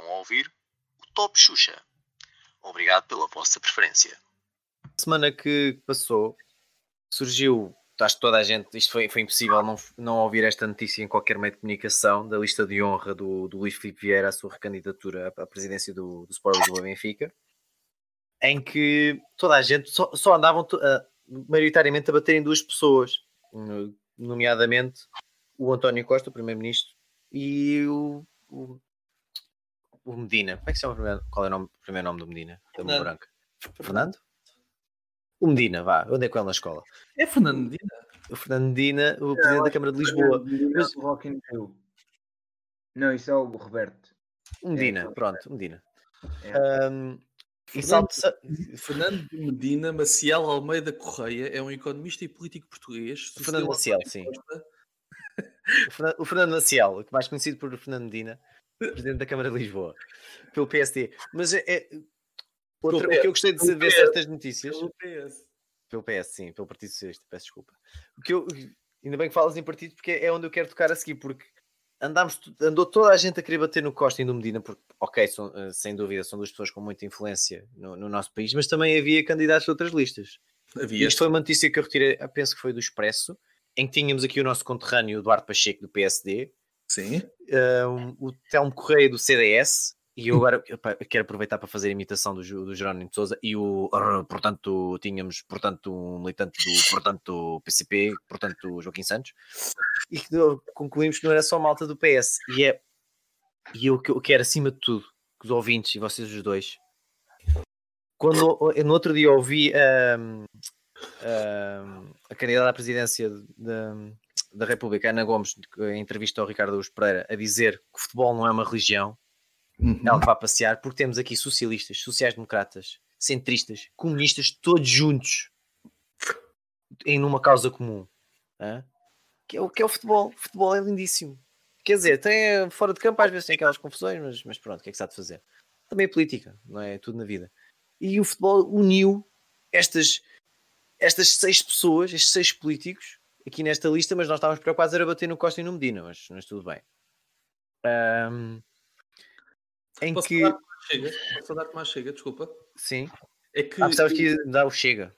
Estão a ouvir o Top Xuxa. Obrigado pela vossa preferência. semana que passou, surgiu, acho que toda a gente, isto foi, foi impossível não, não ouvir esta notícia em qualquer meio de comunicação, da lista de honra do, do Luís Filipe Vieira à sua recandidatura à, presidência do, do Sport Lisboa Benfica, em que toda a gente só, só andavam uh, maioritariamente a bater em duas pessoas, nomeadamente o António Costa, o primeiro-ministro, e o, o, Medina. Como é que se chama o primeiro, qual é o, nome, o primeiro nome do Medina? Da branca. Fernando? O Medina, vá, eu andei com ele na escola. É Fernando Medina? O Fernando Medina, o é, presidente da Câmara de Lisboa. Mas... Não, isso é o Roberto. Medina, é, pronto, Medina. É. Um, Fernando, Fernando Medina Maciel Almeida Correia é um economista e político português. O Fernando Maciel, sim. O Fernando, o Fernando Maciel, mais conhecido por Fernando Medina, presidente da Câmara de Lisboa, pelo PSD. Mas é, é outra, o que eu gostei de saber certas notícias. Pelo PS. Pelo PS, sim, pelo Partido Socialista, peço desculpa. O que eu, ainda bem que falas em partido, porque é onde eu quero tocar a seguir, porque andámos, andou toda a gente a querer bater no Costa e no Medina, porque, ok, são, eh, sem dúvida, são duas pessoas com muita influência no, no nosso país, mas também havia candidatos de outras listas. Havia. Isto foi uma notícia que eu retirei, penso que foi do Expresso, em que tínhamos aqui o nosso conterrâneo Eduardo Pacheco do PSD, Sim. Um, o Telmo Correia do CDS, e eu agora quero aproveitar para fazer a imitação do, do Jerónimo de Souza e o, portanto, tínhamos, portanto, um militante do, portanto, PCP, portanto, Joaquim Santos, e concluímos que não era só malta do PS, e é, e eu, eu quero acima de tudo, que os ouvintes e vocês os dois, quando no outro dia ouvi um, um, a candidata à presidência da República, Ana Gomes, em entrevista ao Ricardo Luz Pereira, a dizer que o futebol não é uma religião, uhum. ela vai passear, porque temos aqui socialistas, sociais-democratas, centristas, comunistas, todos juntos em numa causa comum. Que, é o, que é o futebol. O futebol é lindíssimo. Quer dizer, tem fora de campo às vezes tem aquelas confusões, mas, mas pronto, o que é que se há de fazer? Também é política, não é? é tudo na vida. E o futebol uniu estas, estas seis pessoas, estes seis políticos, aqui nesta lista, mas nós estávamos preocupados a bater no Costa e no Medina, mas, mas tudo bem. Um, em Posso que. Chega? Posso dar-te mais chega, desculpa. Sim. É que. Ah, pensavas que dar o chega.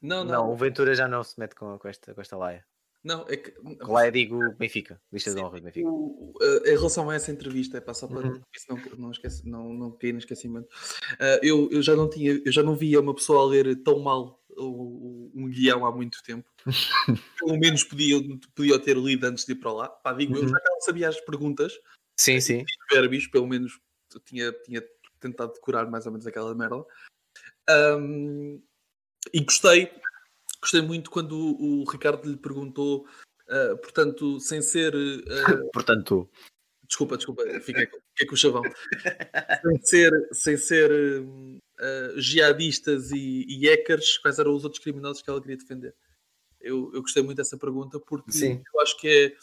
Não, não. Não, o Ventura já não se mete com, com, esta, com esta laia. Não, é que. Com laia digo Benfica, lista de honra de Benfica. O, uh, em relação a essa entrevista, é para só para uhum. não, não, esquece, não, não cair no esquecimento. Uh, eu, eu já não tinha, eu já não via uma pessoa a ler tão mal um guião há muito tempo. Pelo menos podia, podia ter lido antes de ir para lá. Pá, digo, uhum. eu já sabia as perguntas. Sim, sim. Verbis, pelo menos tinha, tinha tentado decorar mais ou menos aquela merda. Um, e gostei, gostei muito quando o, o Ricardo lhe perguntou, uh, portanto, sem ser. Uh, portanto. Desculpa, desculpa, fiquei, fiquei com o chavão. sem ser, sem ser uh, jihadistas e, e hackers, quais eram os outros criminosos que ela queria defender? Eu, eu gostei muito dessa pergunta porque Sim. eu acho que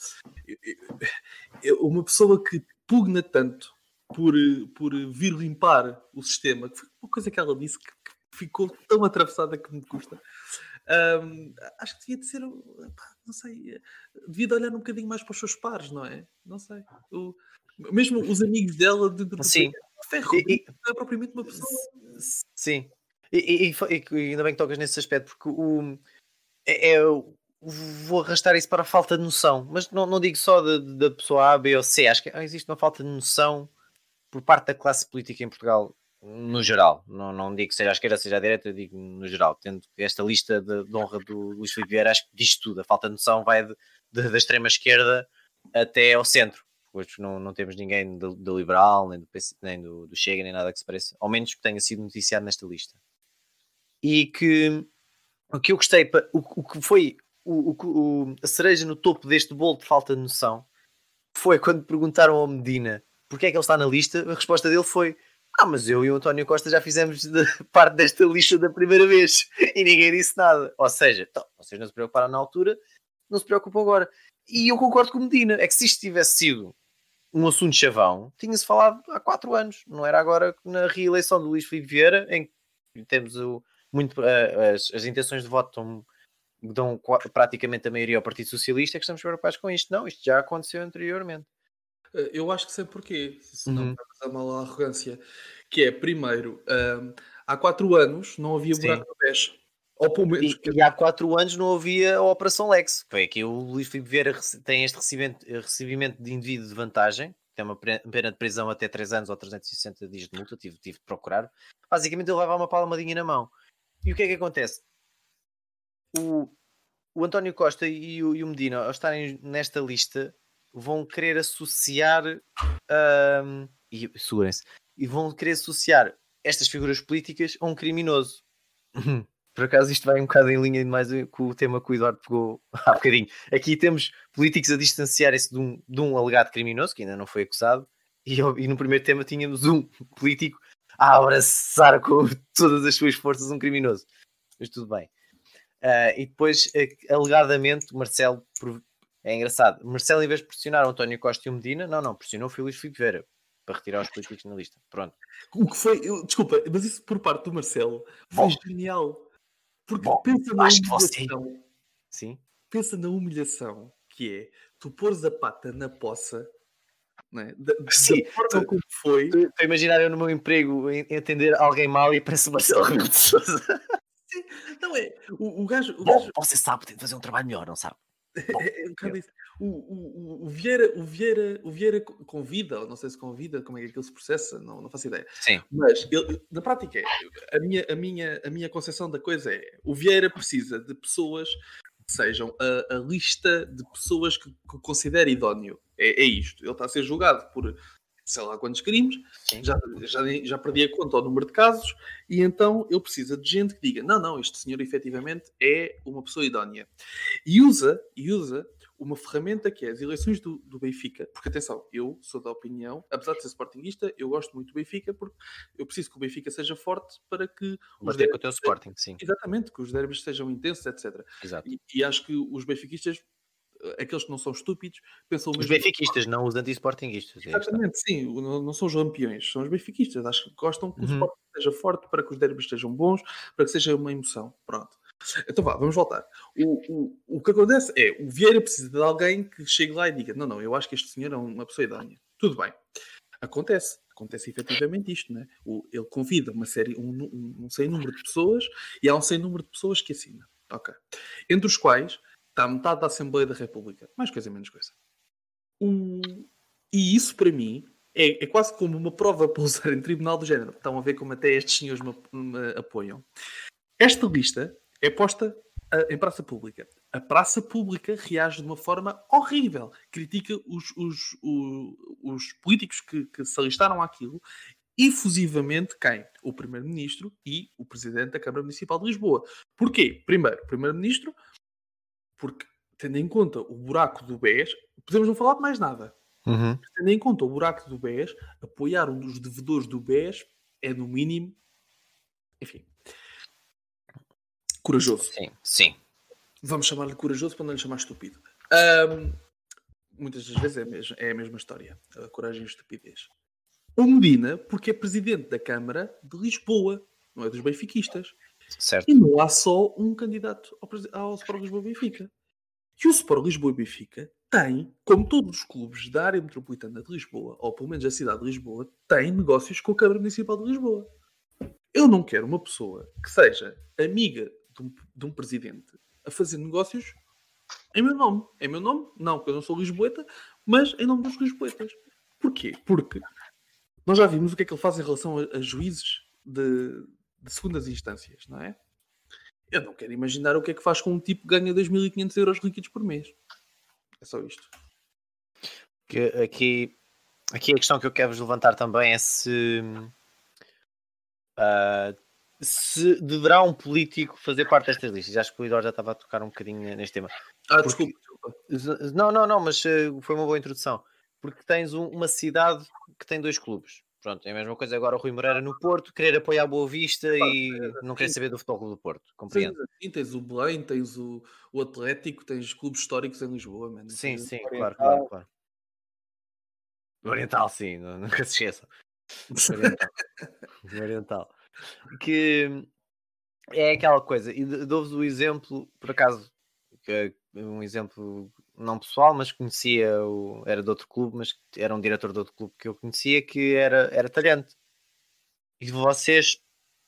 é uma pessoa que pugna tanto por, por vir limpar o sistema, que foi uma coisa que ela disse que, que ficou tão atravessada que me custa. Um, acho que devia de ser, não sei, devia de olhar um bocadinho mais para os seus pares, não é? Não sei. O, mesmo os amigos dela dentro do Sim. Ferro, e, não é propriamente uma pessoa. Sim. E, e, e, ainda bem que tocas nesse aspecto, porque o, é, é, vou arrastar isso para a falta de noção, mas não, não digo só da pessoa A, B ou C, acho que existe uma falta de noção por parte da classe política em Portugal no geral, não, não digo que seja à esquerda, seja à direita, digo no geral, tendo esta lista de, de honra do Luís Filipe Vieira, acho que diz tudo, a falta de noção vai de, de, da extrema esquerda até ao centro, hoje não, não temos ninguém do, liberal, nem, do, PC, nem do, do, Chega, nem nada que se pareça, ao menos que tenha sido noticiado nesta lista. E que o que eu gostei, o, o que foi o, o, a cereja no topo deste bolo de falta de noção foi quando perguntaram ao Medina porque é que ele está na lista, a resposta dele foi: Ah, mas eu e o António Costa já fizemos parte desta lista da primeira vez e ninguém disse nada. Ou seja, então, vocês não se preocuparam na altura, não se preocupam agora. E eu concordo com o Medina: é que se isto tivesse sido um assunto chavão, tinha-se falado há quatro anos, não era agora na reeleição do Luís Filipe Vieira, em que temos o, muito, as, as intenções de voto dão, dão praticamente a maioria ao Partido Socialista, que estamos preocupados com isto. Não, isto já aconteceu anteriormente. Eh, Eu acho que sei porquê, se não Uhum. passar mal a arrogância. Que é, primeiro, ahm, há quatro anos não havia Sim. buraco no pés. Ou pelo menos. E, e há quatro anos não havia a Operação Lex. Foi aqui o Luís Filipe Vieira tem este recebimento, recebimento de indivíduo de vantagem, tem uma pena de prisão até 3 anos ou 360 dias de multa, tive, tive de procurar. Basicamente ele vai levar uma palmadinha na mão. E o que é que acontece? O, o António Costa e o, e o Medina, ao estarem nesta lista, vão querer associar ahm, e segurem-se, e vão querer associar estas figuras políticas a um criminoso. Por acaso isto vai um bocado em linha mais com o tema que o Eduardo pegou há bocadinho. Aqui temos políticos a distanciarem-se de um, de um alegado criminoso, que ainda não foi acusado, e, e no primeiro tema tínhamos um político a abraçar com todas as suas forças um criminoso. Mas tudo bem. Ah, e depois, alegadamente, Marcelo, é engraçado, Marcelo em vez de pressionar António Costa e o Medina, não, não, pressionou o Filipe Vera para retirar os políticos na lista. Pronto. O que foi. eu- desculpa, mas isso por parte do Marcelo foi genial. Porque Bom, pensa na que você- humilhação. Sim. Pensa na humilhação que é tu pôres a pata na poça. Né? Da, da Sim, forma tu- como foi. Estou a imaginar eu no meu emprego em em atender alguém mal e parece Marcelo Rebelo de Sousa. Não é? O, o gajo. O Bom, gajo você sabe, tem de fazer um trabalho melhor, não sabe? Bom, é, um bocado isso. O, o, o, Vieira, o, Vieira, o Vieira co- convida, ou não sei se convida, como é que aquilo se processa, não, não faço ideia. Sim. Mas ele- na prática, a minha, a, minha, a minha concepção da coisa é: o Vieira precisa de pessoas que sejam a, a lista de pessoas que, que considera idóneo. É, é isto. Ele está a ser julgado por sei lá quantos crimes, Sim. já, já, já perdi a conta ao número de casos, e então ele precisa de gente que diga: não, não, este senhor efetivamente é uma pessoa idónea. E usa, e usa uma ferramenta que é as eleições do, do Benfica, porque atenção, eu sou da opinião, apesar de ser sportinguista, eu gosto muito do Benfica porque eu preciso que o Benfica seja forte para que os Bater com o teu Sporting, sim. exatamente, que os derbys sejam intensos, etc. Exato. E, e acho que os benfiquistas, aqueles que não são estúpidos, pensam o Os benfiquistas, não os anti-sportinguistas. é. Exatamente, sim, o- não, são os lampiões, são os benfiquistas. Acho que gostam que o Uhum. Sporting seja forte para que os derbys estejam bons, para que seja uma emoção. Pronto. Então vá, vamos voltar. O, o, o que acontece é, o Vieira precisa de alguém que chegue lá e diga, não, não, eu acho que este senhor é uma pessoa idónea. Tudo bem. Acontece. Acontece efetivamente isto, né? O, ele convida uma série, um, um, um sem número de pessoas e há um sem número de pessoas que assina. Ok. Entre os quais está metade da Assembleia da República. Mais coisa, menos coisa. O- E isso, para mim, é, é quase como uma prova para usar em tribunal do género. Estão a ver como até estes senhores me, me apoiam. Esta lista é posta ah, em praça pública. A praça pública reage de uma forma horrível. Critica os, os, o- os políticos que, que se alistaram àquilo efusivamente quem? O Primeiro-Ministro e o Presidente da Câmara Municipal de Lisboa. Porquê? Primeiro, o Primeiro-Ministro, porque tendo em conta o buraco do BES, podemos não falar de mais nada. Uhum. Tendo em conta o buraco do BES, apoiar um dos devedores do BES é, no mínimo, enfim, corajoso. Sim, sim. Vamos chamar-lhe corajoso para não lhe chamar estúpido. Ahm, muitas das vezes é a, mesma, é a mesma história. A coragem e a estupidez. O Medina, porque é presidente da Câmara de Lisboa, não é dos benfiquistas. Certo. E não há só um candidato ao, ao Sport Lisboa Benfica. E o Sport Lisboa Benfica tem, como todos os clubes da área metropolitana de Lisboa, ou pelo menos da cidade de Lisboa, tem negócios com a Câmara Municipal de Lisboa. Eu não quero uma pessoa que seja amiga de um, de um presidente a fazer negócios em meu nome. Em meu nome? Não, porque eu não sou lisboeta, mas em nome dos lisboetas. Porquê? Porque nós já vimos o que é que ele faz em relação a, a juízes de, de segundas instâncias, não é? Eu não quero imaginar o que é que faz com um tipo que ganha 2.500 euros líquidos por mês. É só isto. Que aqui, aqui a questão que eu quero vos levantar também é se, ah, se deverá um político fazer parte destas listas. Acho que o Eduardo já estava a tocar um bocadinho neste tema. Ah, Porque- desculpa, Não, não, não, mas eh, foi uma boa introdução. Porque tens um- uma cidade que tem dois clubes. Pronto, é a mesma coisa agora o Rui Moreira no Porto, querer apoiar a Boa Vista e não querer saber do Futebol do Porto. Compreendo. Tens, assim, tens o Belém, tens o, o Atlético, tens clubes históricos em Lisboa, mano. Sim, sim, claro, claro, claro. Oriental, sim, nu- nunca se esqueçam. Oriental. Oriental. Que é aquela coisa, e dou-vos o exemplo, por acaso, que é um exemplo não pessoal, mas conhecia, o, era de outro clube, mas era um diretor de outro clube que eu conhecia que era, era talhante. E vocês,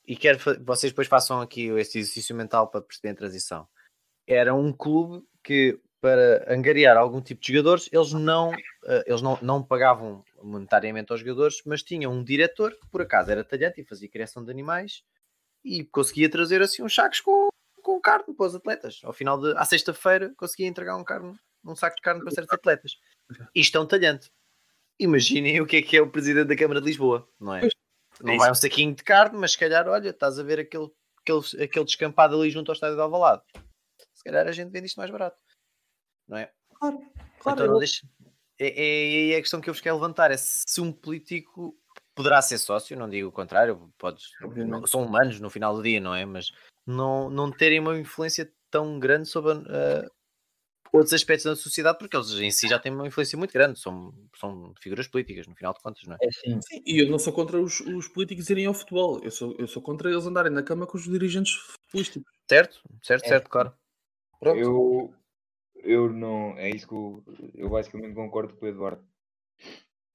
e quero vocês depois façam aqui este exercício mental para perceber a transição. Era um clube que, para angariar algum tipo de jogadores, eles não, eh, eles não, não pagavam monetariamente aos jogadores, mas tinham um diretor que, por acaso, era talhante e fazia criação de animais e conseguia trazer assim uns sacos com, com carne para os atletas. Ao final de, à sexta-feira, conseguia entregar um, carne, um saco de carne para certos atletas. Isto é um talhante. Imaginem o que é que é o presidente da Câmara de Lisboa, não é? Não é vai um saquinho de carne, mas se calhar, olha, estás a ver aquele, aquele, aquele descampado ali junto ao estádio de Alvalade. Se calhar a gente vende isto mais barato, não é? Claro, claro. Então não eu- deixa- É, é, é a questão que eu vos quero levantar: é se um político poderá ser sócio, não digo o contrário, podes, não- são humanos no final do dia, não é? Mas não, não terem uma influência tão grande sobre ah, outros aspectos da sociedade, porque eles em si já têm uma influência muito grande, são, são figuras políticas, no final de contas, não é? É assim, Sim, e eu não sou contra os, os políticos irem ao futebol. Eu sou, eu sou contra eles andarem na cama com os dirigentes futebolísticos. Certo? Certo, É. certo, claro. Pronto. eu, eu não. É isso que eu, eu basicamente concordo com o Eduardo.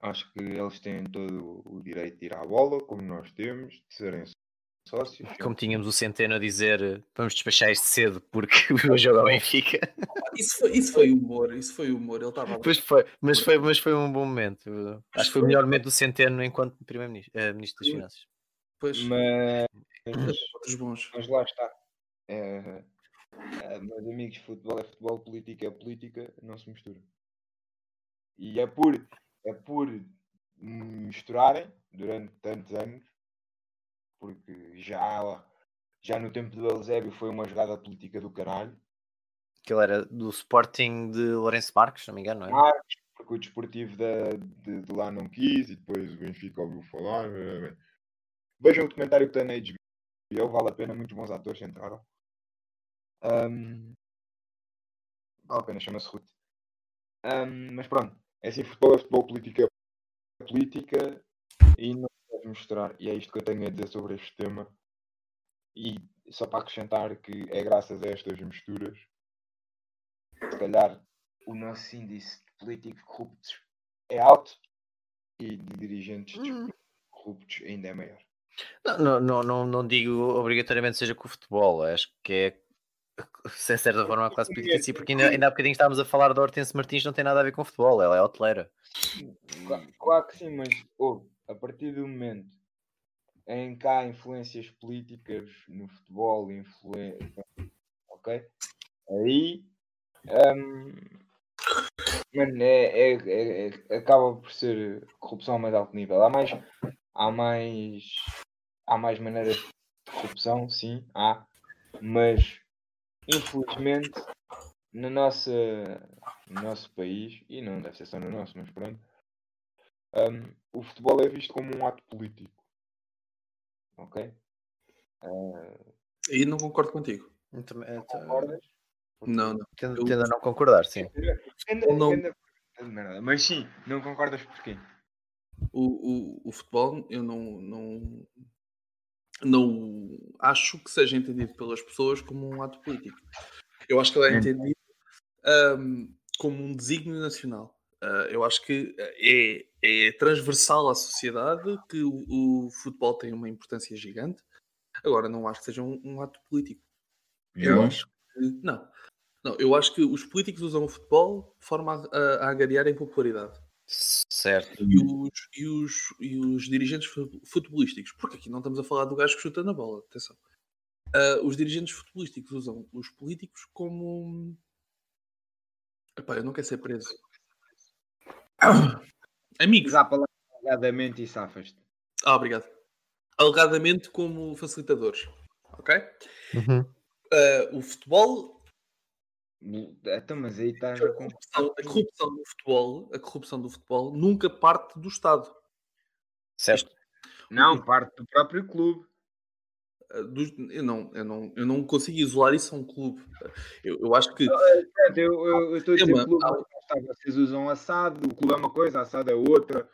Acho que eles têm todo o direito de ir à bola, como nós temos, de serem sócios. Como tínhamos o Centeno a dizer, vamos despachar isto cedo porque o jogo ao Benfica. Isso, foi, isso foi humor. Isso foi humor. Ele estava lá. Pois foi, mas foi, mas foi um bom momento. Acho que foi o melhor momento do Centeno enquanto Primeiro-Ministro eh, Ministro das. Finanças. Pois, Mas, outros bons. mas lá está. É, é, meus amigos, futebol é futebol, política é política, não se mistura. E é por, é por misturarem durante tantos anos, porque já, já no tempo do Eusébio foi uma jogada política do caralho. Que ele era do Sporting de Lourenço Marques, se não me engano, não é? Marcos, porque o desportivo da, de, de lá não quis e depois o Benfica ouviu falar. Vejam o documentário que tem na HBO, vale a pena, muitos bons atores entraram. Ahm, vale a pena, chama-se Ruth. Ahm, mas pronto, é assim, futebol é futebol, política é política e não deve mostrar. E é isto que eu tenho a dizer sobre este tema. E só para acrescentar que é graças a estas misturas, se calhar o nosso índice de políticos corruptos é alto e de dirigentes Hum. corruptos ainda é maior. Não, não, não, não, digo obrigatoriamente seja com o futebol, acho que é se de certa forma a classe política si, porque ainda, ainda há bocadinho estávamos a falar da Hortense Martins, não tem nada a ver com futebol, ela é hoteleira. Cla- Claro que sim, mas ouve, a partir do momento em que há influências políticas no futebol, ok? Aí hum, mano, é, é- é- é- acaba por ser corrupção a mais alto nível. Há mais, há mais, há mais maneiras de corrupção, sim, há, mas infelizmente na nossa, no nosso país, e não deve ser só no nosso, mas pronto, hum, o futebol é visto como um ato político. Ok? Ah, Aí não concordo contigo. Então, então, concordas? Não, não. tendo, eu- tendo a não concordar, sim. Ou não- merda, Mas sim, não concordas porquê? O, o, o futebol, eu não, não, não acho que seja entendido pelas pessoas como um ato político. Eu acho que ele é Hum. entendido ahm, como um desígnio nacional. Ah, eu acho que é, é transversal à sociedade que o, o futebol tem uma importância gigante. Agora, não acho que seja um, um ato político. Eu Não? acho que não. Não, eu acho que os políticos usam o futebol de forma a, a, a angariar em popularidade. Certo. E os, e, os, e os dirigentes fu- futebolísticos, porque aqui não estamos a falar do gajo que chuta na bola, atenção. Ah, os dirigentes futebolísticos usam os políticos como. Epá, eu não quero ser preso. Amigos. Usar a palavra alegadamente e safas-te. Ah, obrigado. Alegadamente como facilitadores. Ok? Uhum. Ah, o futebol Então, mas aí estás a corrupção, a corrupção do futebol, a corrupção do futebol nunca parte do Estado. Certo. Não, parte do próprio clube. Uh, dos- eu, não, eu, não, eu não consigo isolar isso a um clube. Eu, eu acho que Portanto, Eu eu- eu estou a dizer clube, há- vocês usam assado, o clube é uma coisa, assado é outra.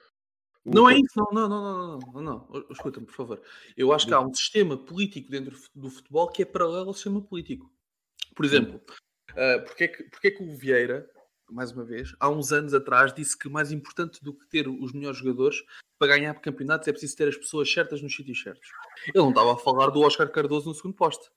O não é isso, não, não, não, não, não, não, não. Escuta-me, por favor. Eu acho que há um sistema político dentro do futebol que é paralelo ao sistema político. Por exemplo, uh, porque, é que, porque é que o Vieira mais uma vez, há uns anos atrás disse que mais importante do que ter os melhores jogadores para ganhar campeonatos é preciso ter as pessoas certas nos sítios certos. Ele não estava a falar do Oscar Cardoso no segundo poste.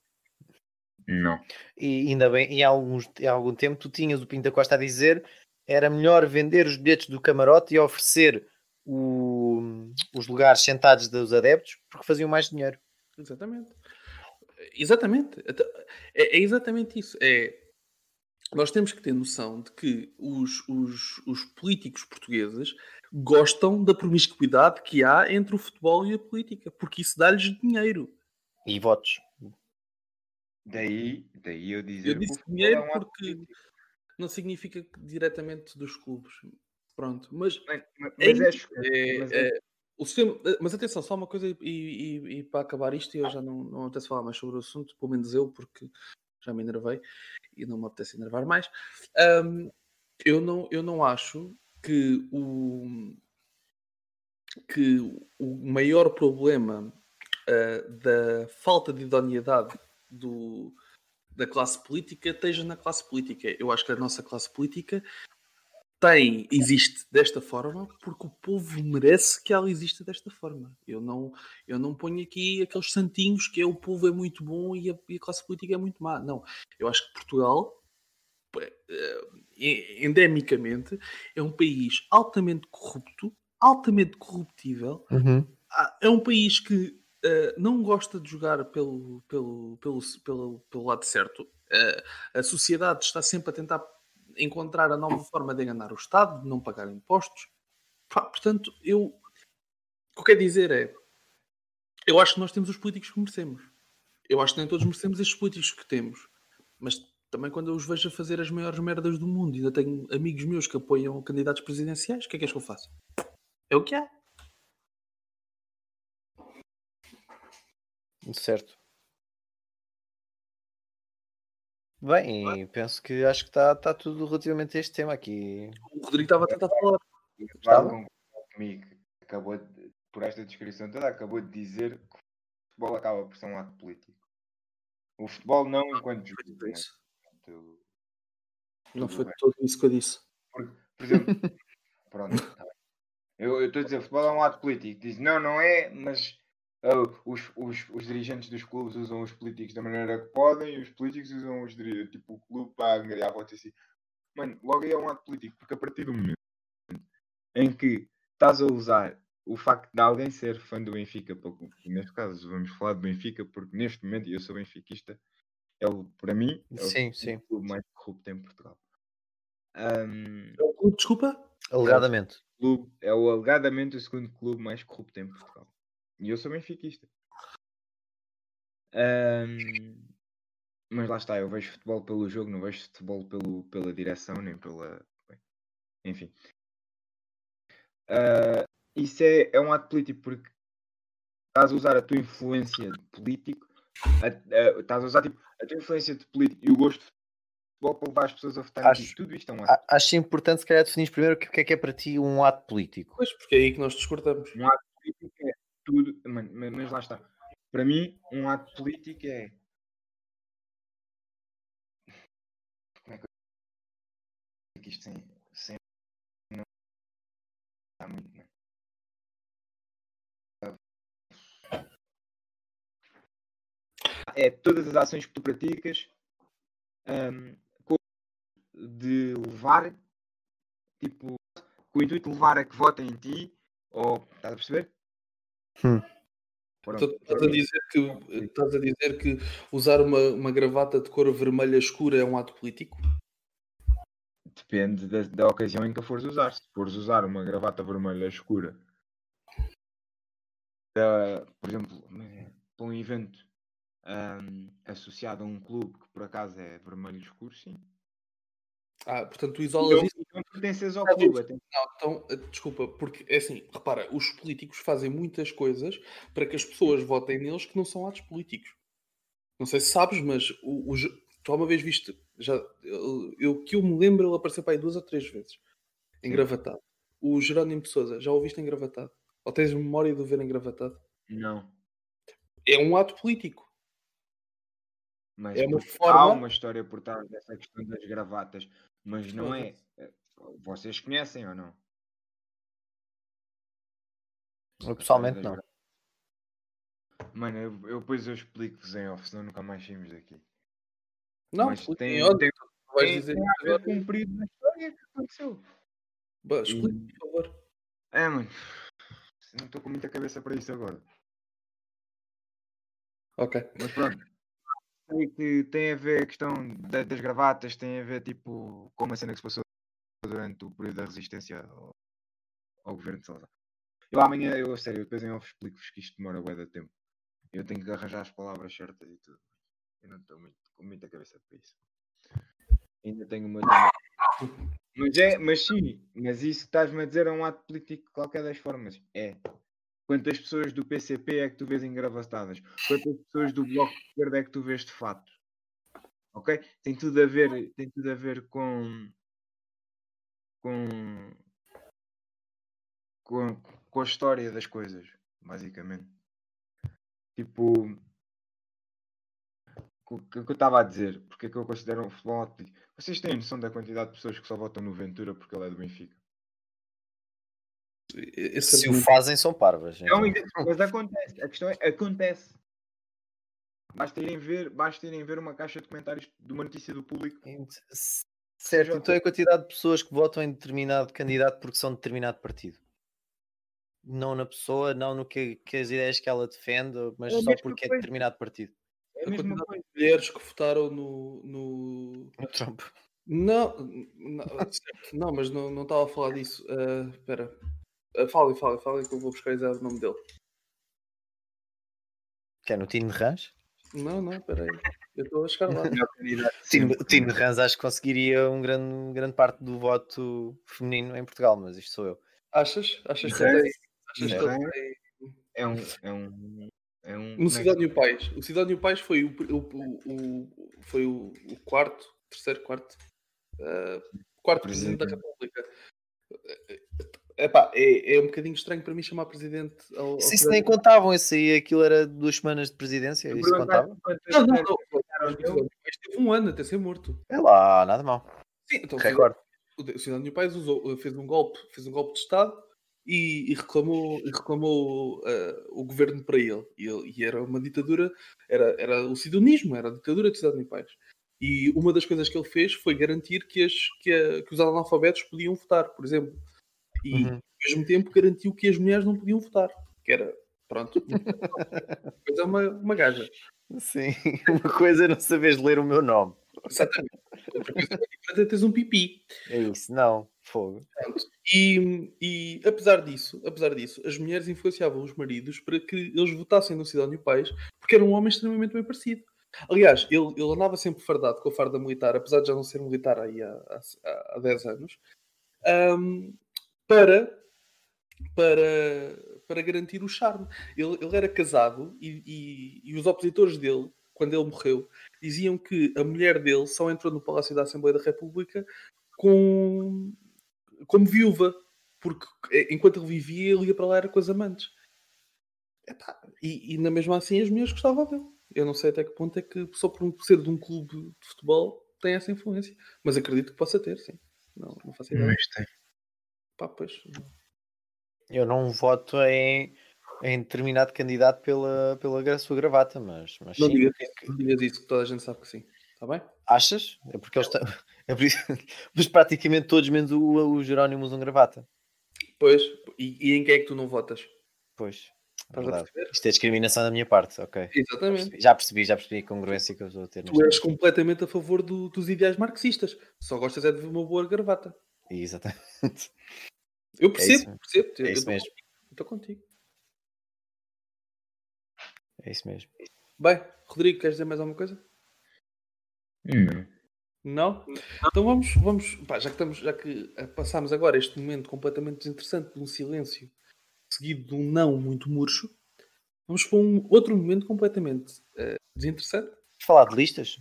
Não. E ainda bem, em, alguns, em algum tempo tu tinhas o Pinta Costa a dizer era melhor vender os bilhetes do camarote e oferecer o- os lugares sentados dos adeptos porque faziam mais dinheiro. Exatamente. Exatamente. Então, É, é exatamente isso. É, nós temos que ter noção de que os, os, os políticos portugueses gostam da promiscuidade que há entre o futebol e a política, porque isso dá-lhes dinheiro. E votos. Daí, daí eu dizer Eu disse dinheiro é ato porque político. Não significa que diretamente dos clubes. Pronto, mas Mas, mas- É mas é, é- mas é- é- o sistema, eh, mas atenção, só uma coisa e, e- e para acabar isto, eu já não, não apetece falar mais sobre o assunto, pelo menos eu, porque já me enervei e não me apetece enervar mais. Ahm, eu, não, eu não acho que o, que o maior problema ah, da falta de idoneidade do, da classe política esteja na classe política. Eu acho que a nossa classe política tem, existe desta forma porque o povo merece que ela exista desta forma. Eu não, eu não ponho aqui aqueles santinhos que é o povo é muito bom e a, e a classe política é muito má. Não. Eu acho que Portugal, eh, eh, endemicamente, é um país altamente corrupto, altamente corruptível, ah, é um país que eh, não gosta de jogar pelo, pelo, pelo, pelo, pelo lado certo. Eh, a sociedade está sempre a tentar encontrar a nova forma de enganar o Estado, de não pagar impostos. Pá, portanto, eu. O que eu quero dizer é. Eu acho que nós temos os políticos que merecemos. Eu acho que nem todos merecemos estes políticos que temos. Mas também quando eu os vejo a fazer as maiores merdas do mundo, ainda tenho amigos meus que apoiam candidatos presidenciais, o que é que és que eu faço? É o que é. Certo. Bem, e penso que acho que está tá tudo relativamente a este tema aqui. O Rodrigo estava a tentar falar. Estava? Comigo, acabou de, por esta descrição toda, acabou de dizer que o futebol acaba por ser um ato político. O futebol não enquanto jogo. Né? Portanto, Não foi bem. tudo isso que eu disse. Por, por exemplo, pronto, tá eu estou a dizer, o futebol é um ato político. Diz, não, não é, mas ah, os, os, os dirigentes dos clubes usam os políticos da maneira que podem e os políticos usam os tipo, o clube para angariar votos assim. Mano, logo aí é um ato político, porque a partir do momento em que estás a usar o facto de alguém ser fã do Benfica, porque neste caso vamos falar do Benfica, porque neste momento, e eu sou benfiquista, é o, para mim, é o Sim, segundo sim. clube mais corrupto em Portugal. Ahm, É o clube, desculpa? Alegadamente. clube, é o alegadamente o segundo clube mais corrupto em Portugal. E eu sou benfiquista. Ahm, mas lá está, eu vejo futebol pelo jogo, não vejo futebol pelo, pela direção, nem pela. enfim. Ah, isso é, é um ato político porque estás a usar a tua influência de político, a- a- estás a usar tipo, a tua influência de político e o gosto de futebol para levar as pessoas a votar. Acho- Tudo isto é um ato Acho importante, se calhar, definir primeiro o que o que é que é para ti um ato político. Pois, porque é aí que nós discordamos. Um ato político é tudo, mano, mas, lá está. Para mim, um ato político é. Como é que eu isto sem. sem não. Está muito, mano. É todas as ações que tu praticas com- de levar, tipo, com o intuito de levar a que votem em ti, ou estás a perceber? Hum. Então, Estás a dizer que, estás a dizer que usar uma, uma gravata de cor vermelha escura é um ato político? Depende da, da ocasião em que a fores usar. Se fores usar uma gravata vermelha escura, da- por exemplo, para um evento ahm, associado a um clube que por acaso é vermelho escuro, sim. Ah, portanto, tu isolas não, isso. Não pertences ao Ah, clube. Não, então, eh, desculpa, porque é assim, repara, os políticos fazem muitas coisas para que as pessoas votem neles que não são atos políticos. Não sei se sabes, mas o, o, tu alguma vez viste, já, eu, eu- que eu me lembro, ele apareceu para aí duas ou três vezes, engravatado. O Jerónimo de Souza, já o viste engravatado? Ou tens memória de o ver engravatado? Não. É um ato político. Mas É uma forma- há uma história por trás dessa questão das gravatas. Mas não é. Vocês conhecem ou não? Eu pessoalmente não. Mano, eu, eu depois eu explico-vos em off, senão nunca mais saímos daqui. Não, Mas tem- em onda, tem- vais Tem, dizer tem a ver com o período da história que aconteceu. Explica, por favor. É, mano. Não estou com muita cabeça para isso agora. Ok. Mas pronto. Sei que tem a ver a questão da- das gravatas, tem a ver tipo com uma cena que se passou durante o período da resistência ao, ao governo de Salazar. Eu amanhã, eu a sério, depois em off explico-vos que isto demora bué de tempo. Eu tenho que arranjar as palavras certas e tudo. Eu não estou muito, com muita cabeça para isso. Ainda tenho uma. Mas é, mas sim, mas isso que estás-me a dizer é um ato político de qualquer das formas. É. Quantas pessoas do PCP é que tu vês engravatadas? Quantas pessoas do Bloco de Esquerda é que tu vês de fato? Ok? Tem tudo a ver, tem tudo a ver com com, com a história das coisas, basicamente. Tipo, o que eu estava a dizer, porque é que eu considero futebol um político? Vocês têm noção da quantidade de pessoas que só votam no Ventura porque ele é do Benfica? Esse Se o argumento- fazem, são parvas. É então. mas acontece. A questão é, acontece. Basta irem ver, basta irem ver uma caixa de comentários de uma notícia do público. Certo, então é a quantidade de pessoas que votam em determinado candidato porque são de determinado partido. Não na pessoa, não no que, que as ideias que ela defende, mas É só porque é de coisa. determinado partido. É a mesma coisa. mulheres que votaram no. no... O Trump. Não, não, certo, não, mas não não estava a falar disso. Ah, Espera. Uh, falem, falem, falem que eu vou buscar exato o nome dele. Que é no Tino de Rãs? Não, não, espera aí. Eu estou a chegar lá. O Tino, o Tino de Rãs acho que conseguiria um grande, grande parte do voto feminino em Portugal, mas isto sou eu. Achas? Achas que Sim. Achas que ele tem? É um. É um. É um No Cidadão Pais. O Cidadão Pais foi o, o, o- o- foi o, o quarto, terceiro, quarto, ah, quarto presidente da República. Epá, é, é um bocadinho estranho para mim chamar presidente ao, ao Se isso nem contavam, esse aí, aquilo era duas semanas de presidência, Eu isso contava? Não, não, mulheres não. votaram O nele. Cidadão Pais teve um ano até ser morto. É lá, nada mal. Sim, então o Recorde. Cidadão- o Cidadão do País usou, fez um golpe, fez um golpe de Estado e, e reclamou, e reclamou ah, o governo para ele. E, ele- e era uma ditadura, era, era o cidonismo, era a ditadura de Cidadão do País. E uma das coisas que ele fez foi garantir que, as, que, a- que os analfabetos podiam votar, por exemplo. E Uhum. ao mesmo tempo garantiu que as mulheres não podiam votar. Que era, pronto, mas é uma, uma gaja. Sim, uma coisa é não saberes ler o meu nome. Exatamente. Outra coisa é teres um pipi. É isso, não, fogo. E, e apesar disso, apesar disso, as mulheres influenciavam os maridos para que eles votassem no Cidadão e Pais, porque era um homem extremamente bem parecido. Aliás, ele, ele andava sempre fardado com a farda militar, apesar de já não ser militar aí há, há, há 10 anos, ahm, para, para, para garantir o charme. Ele, ele era casado e, e- e os opositores dele, quando ele morreu, diziam que a mulher dele só entrou no Palácio da Assembleia da República com, como viúva, porque eh, enquanto ele vivia, ele ia para lá era com as amantes. Epá, e, e na mesma assim as mulheres gostavam dele. Eu não sei até que ponto é que só por um- ser de um clube de futebol tem essa influência, mas acredito que possa ter, sim. Não, não faço ideia. Mas tem. Pá, pois. Eu não voto em, em determinado candidato pela, pela sua gravata, mas, mas Não sim. digas, não digas isso, que toda a gente sabe que sim. Está bem? Achas? É porque eles estão. É por isso... Mas praticamente todos, menos o, o Jerónimo, usam gravata. Pois. E, e em quem é que tu não votas? Pois, é? Isto é discriminação da minha parte, ok. Exatamente. Já percebi, já percebi a congruência que eu estou a ter. Tu és completamente a favor do- dos ideais marxistas. Só gostas é de ver uma boa gravata. Exatamente. Eu percebo, mesmo. percebo. É eu isso estou- mesmo. Estou contigo. É isso mesmo. Bem, Rodrigo, queres dizer mais alguma coisa? Não. Não? Então vamos, vamos pá, já que estamos, já que eh, passámos agora este momento completamente desinteressante de um silêncio seguido de um não muito murcho, vamos para um outro momento completamente eh, desinteressante. Vamos falar de listas?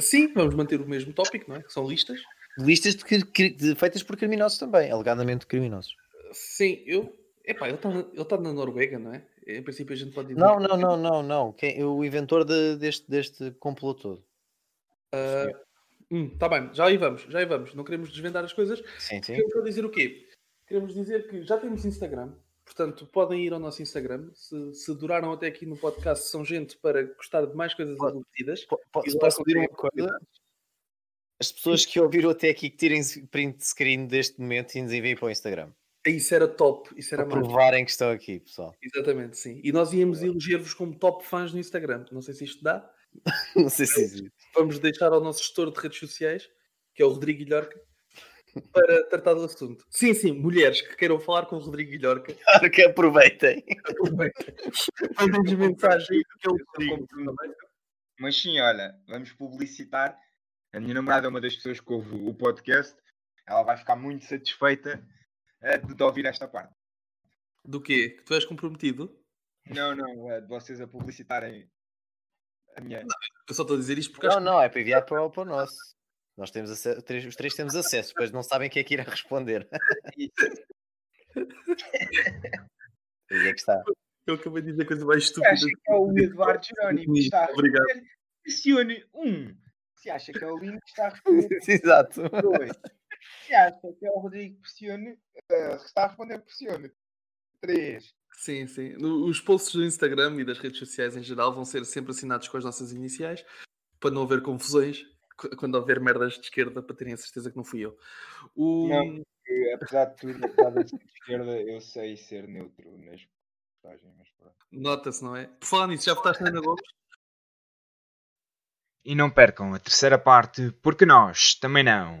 Sim, vamos manter o mesmo tópico, não é? Que são listas. Listas de, de- feitas por criminosos também, alegadamente criminosos. Sim, eu. Epá, ele está na, ele tá na Noruega, não é? Em princípio a gente pode dizer. Não, não, não, não, não. Quem, o inventor de- deste, deste complô todo. Ah, Hum, tá bem, já aí vamos, já aí vamos. Não queremos desvendar as coisas. Sim, sim. Queremos dizer o quê? Queremos dizer que já temos Instagram, portanto podem ir ao nosso Instagram. Se, se duraram até aqui no podcast, são gente para gostar de mais coisas Pode- aborrecidas. Po- po- E lá Posso pedir uma coisa? As pessoas que ouviram até aqui que tirem print screen deste momento e nos enviem para o Instagram. Isso era top, isso era Para provarem que estão aqui, pessoal. Exatamente, sim. E nós íamos eleger-vos como top fãs no Instagram. Não sei se isto dá. Não sei se existe. Vamos deixar ao nosso gestor de redes sociais, que é o Rodrigo Guilhorca, para tratar do assunto. Sim, sim, mulheres que queiram falar com o Rodrigo Guilhorca, Claro que aproveitem. mandem-nos mensagem que ele. Mas sim, olha, vamos publicitar. A minha namorada é uma das pessoas que ouve o podcast. Ela vai ficar muito satisfeita eh, de, ouvir esta parte. Do quê? Que tu és comprometido? Não, não, eh, de vocês a publicitarem a minha. Eu só estou a dizer isto porque Não, acho não, é para enviar para, o- para o nosso. Nós temos acesso, três- os três temos acesso, depois não sabem quem é que irá responder. Aí é que está. que eu acabei de dizer a coisa mais Se estúpida. acha que é o Eduardo Jerónimo que está a Obrigado. responder, pressione um. Se acha que é o Lino que está a responder, Exato. dois. Se acha que é o Rodrigo, pressione. que está a responder, pressione. Três. Sim, sim. Os posts do Instagram e das redes sociais em geral vão ser sempre assinados com as nossas iniciais para não haver confusões qu- quando houver merdas de esquerda para terem a certeza que não fui eu. O... Não. Apesar de tudo, apesar de ser de esquerda, eu sei ser neutro nas postagens. Mas pronto. Nota-se, não é? Por falar nisso, já votaste na Ana Gomes? E não percam a terceira parte, porque nós também não.